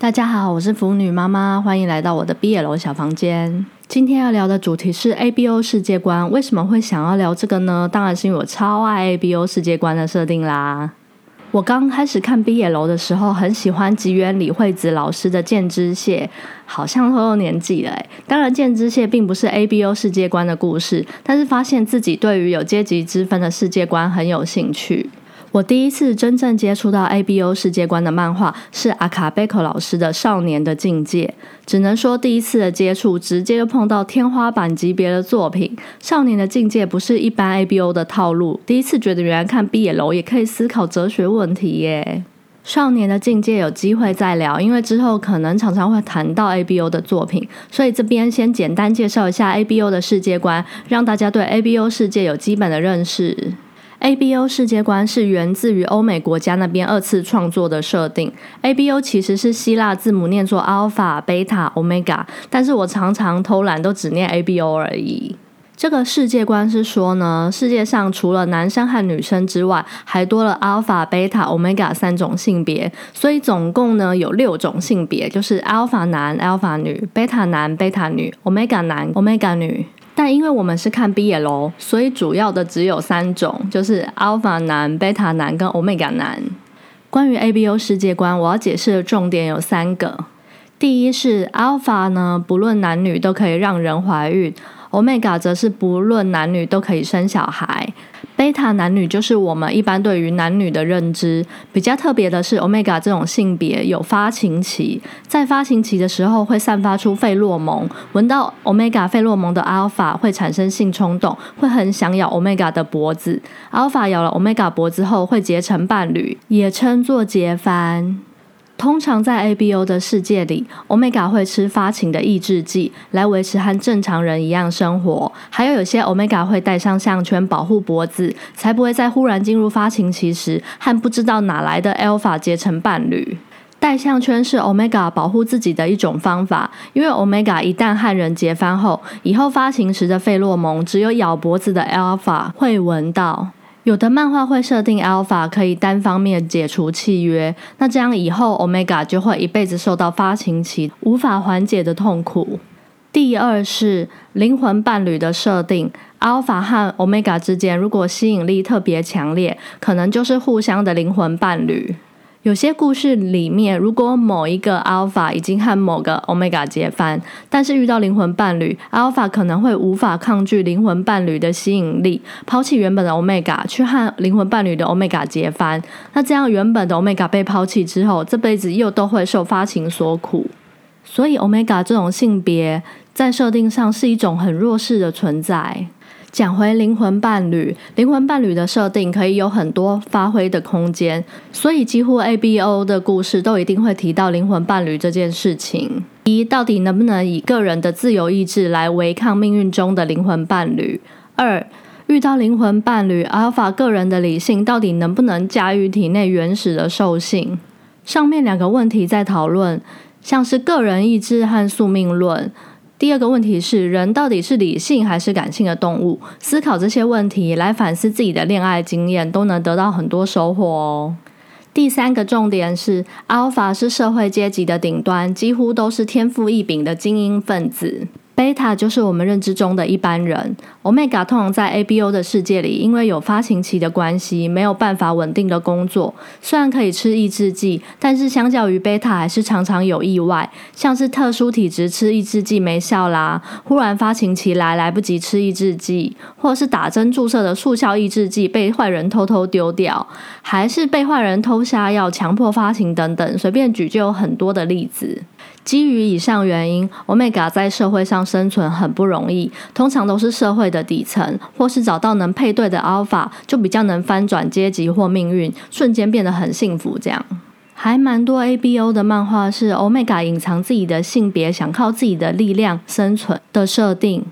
大家好，我是腐女妈妈，欢迎来到我的 B 楼小房间。今天要聊的主题是 ABO 世界观。为什么会想要聊这个呢？当然是因为我超爱 ABO 世界观的设定啦。我刚开始看 BL 的时候，很喜欢吉原李惠子老师的《剑之蟹》，好像都有年纪了。当然，《剑之蟹》并不是 ABO 世界观的故事，但是发现自己对于有阶级之分的世界观很有兴趣。我第一次真正接触到 ABO 世界观的漫画是阿卡贝克老师的《少年的境界》，只能说第一次的接触直接就碰到天花板级别的作品。《少年的境界》不是一般 ABO 的套路，第一次觉得原来看 BL 也可以思考哲学问题耶。《少年的境界》有机会再聊，因为之后可能常常会谈到 ABO 的作品，所以这边先简单介绍一下 ABO 的世界观，让大家对 ABO 世界有基本的认识。ABO 世界观是源自于欧美国家那边二次创作的设定。ABO 其实是希腊字母念作 Alpha、Beta、Omega，但是我常常偷懒都只念 ABO 而已。这个世界观是说呢，世界上除了男生和女生之外，还多了 Alpha、Beta、Omega 三种性别，所以总共呢有六种性别，就是 Alpha 男、Alpha 女、Beta 男、Beta 女、Omega 男、Omega 女。但因为我们是看 BL，所以主要的只有三种，就是 Alpha 男、Beta 男跟 Omega 男。关于 ABO 世界观，我要解释的重点有三个。第一是 Alpha 呢，不论男女都可以让人怀孕；Omega 则是不论男女都可以生小孩。贝塔男女就是我们一般对于男女的认知，比较特别的是，Omega 这种性别有发情期，在发情期的时候会散发出费洛蒙，闻到 Omega 费洛蒙的 Alpha 会产生性冲动，会很想咬 Omega 的脖子。Alpha 咬了 Omega 脖子后会结成伴侣，也称作结番。通常在 ABO 的世界里，Omega 会吃发情的抑制剂来维持和正常人一样生活。还有有些 Omega 会戴上项圈保护脖子，才不会在忽然进入发情期时和不知道哪来的 Alpha 结成伴侣。戴项圈是 Omega 保护自己的一种方法，因为 Omega 一旦和人结番后，以后发情时的费洛蒙只有咬脖子的 Alpha 会闻到。有的漫画会设定 Alpha 可以单方面解除契约，那这样以后 Omega 就会一辈子受到发情期无法缓解的痛苦。第二是灵魂伴侣的设定，Alpha 和 Omega 之间如果吸引力特别强烈，可能就是互相的灵魂伴侣。有些故事里面，如果某一个 Alpha 已经和某个 Omega 结番，但是遇到灵魂伴侣，Alpha 可能会无法抗拒灵魂伴侣的吸引力，抛弃原本的 Omega 去和灵魂伴侣的 Omega 结番。那这样原本的 Omega 被抛弃之后，这辈子又都会受发情所苦。所以 Omega 这种性别在设定上是一种很弱势的存在。讲回灵魂伴侣，灵魂伴侣的设定可以有很多发挥的空间，所以几乎 ABO 的故事都一定会提到灵魂伴侣这件事情。一，到底能不能以个人的自由意志来违抗命运中的灵魂伴侣？二，遇到灵魂伴侣，Alpha 个人的理性到底能不能驾驭体内原始的兽性？上面两个问题在讨论，像是个人意志和宿命论。第二个问题是，人到底是理性还是感性的动物？思考这些问题来反思自己的恋爱经验，都能得到很多收获哦。第三个重点是，Alpha 是社会阶级的顶端，几乎都是天赋异禀的精英分子。贝塔就是我们认知中的一般人，Omega 通常在 ABO 的世界里，因为有发情期的关系，没有办法稳定的工作。虽然可以吃抑制剂，但是相较于贝塔，还是常常有意外，像是特殊体质吃抑制剂没效啦，忽然发情期来来不及吃抑制剂，或是打针注射的速效抑制剂被坏人偷偷丢掉，还是被坏人偷下药强迫发情等等，随便举就有很多的例子。基于以上原因，Omega 在社会上生存很不容易，通常都是社会的底层，或是找到能配对的 Alpha，就比较能翻转阶级或命运，瞬间变得很幸福。这样，还蛮多 ABO 的漫画是 Omega 隐藏自己的性别，想靠自己的力量生存的设定。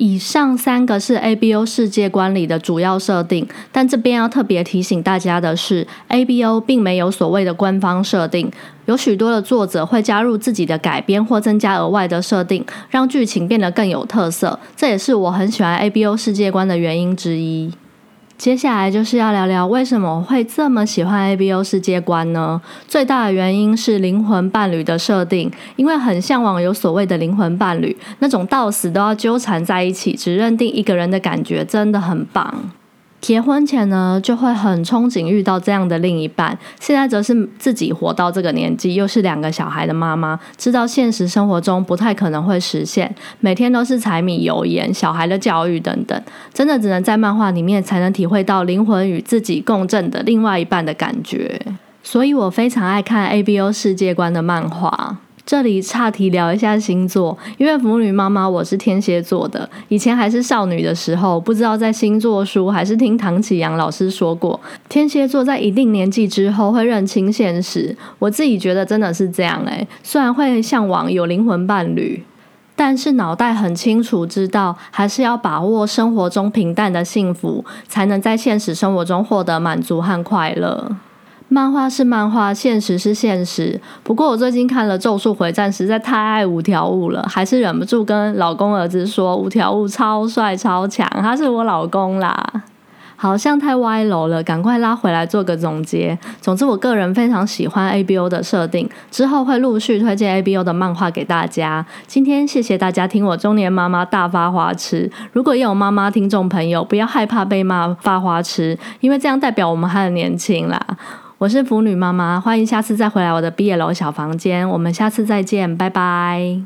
以上三个是 ABO 世界观里的主要设定，但这边要特别提醒大家的是，ABO 并没有所谓的官方设定，有许多的作者会加入自己的改编或增加额外的设定，让剧情变得更有特色。这也是我很喜欢 ABO 世界观的原因之一。接下来就是要聊聊为什么会这么喜欢 A B O 世界观呢？最大的原因是灵魂伴侣的设定，因为很向往有所谓的灵魂伴侣，那种到死都要纠缠在一起，只认定一个人的感觉，真的很棒。结婚前呢，就会很憧憬遇到这样的另一半。现在则是自己活到这个年纪，又是两个小孩的妈妈，知道现实生活中不太可能会实现，每天都是柴米油盐、小孩的教育等等，真的只能在漫画里面才能体会到灵魂与自己共振的另外一半的感觉。所以我非常爱看 A B O 世界观的漫画。这里岔题聊一下星座，因为腐女妈妈我是天蝎座的。以前还是少女的时候，不知道在星座书还是听唐启阳老师说过，天蝎座在一定年纪之后会认清现实。我自己觉得真的是这样诶，虽然会向往有灵魂伴侣，但是脑袋很清楚知道，还是要把握生活中平淡的幸福，才能在现实生活中获得满足和快乐。漫画是漫画，现实是现实。不过我最近看了《咒术回战》，实在太爱五条悟了，还是忍不住跟老公儿子说：“五条悟超帅超强，他是我老公啦。”好像太歪楼了，赶快拉回来做个总结。总之，我个人非常喜欢 A B O 的设定，之后会陆续推荐 A B O 的漫画给大家。今天谢谢大家听我中年妈妈大发花痴。如果有妈妈听众朋友，不要害怕被骂发花痴，因为这样代表我们还很年轻啦。我是腐女妈妈，欢迎下次再回来我的毕业楼小房间，我们下次再见，拜拜。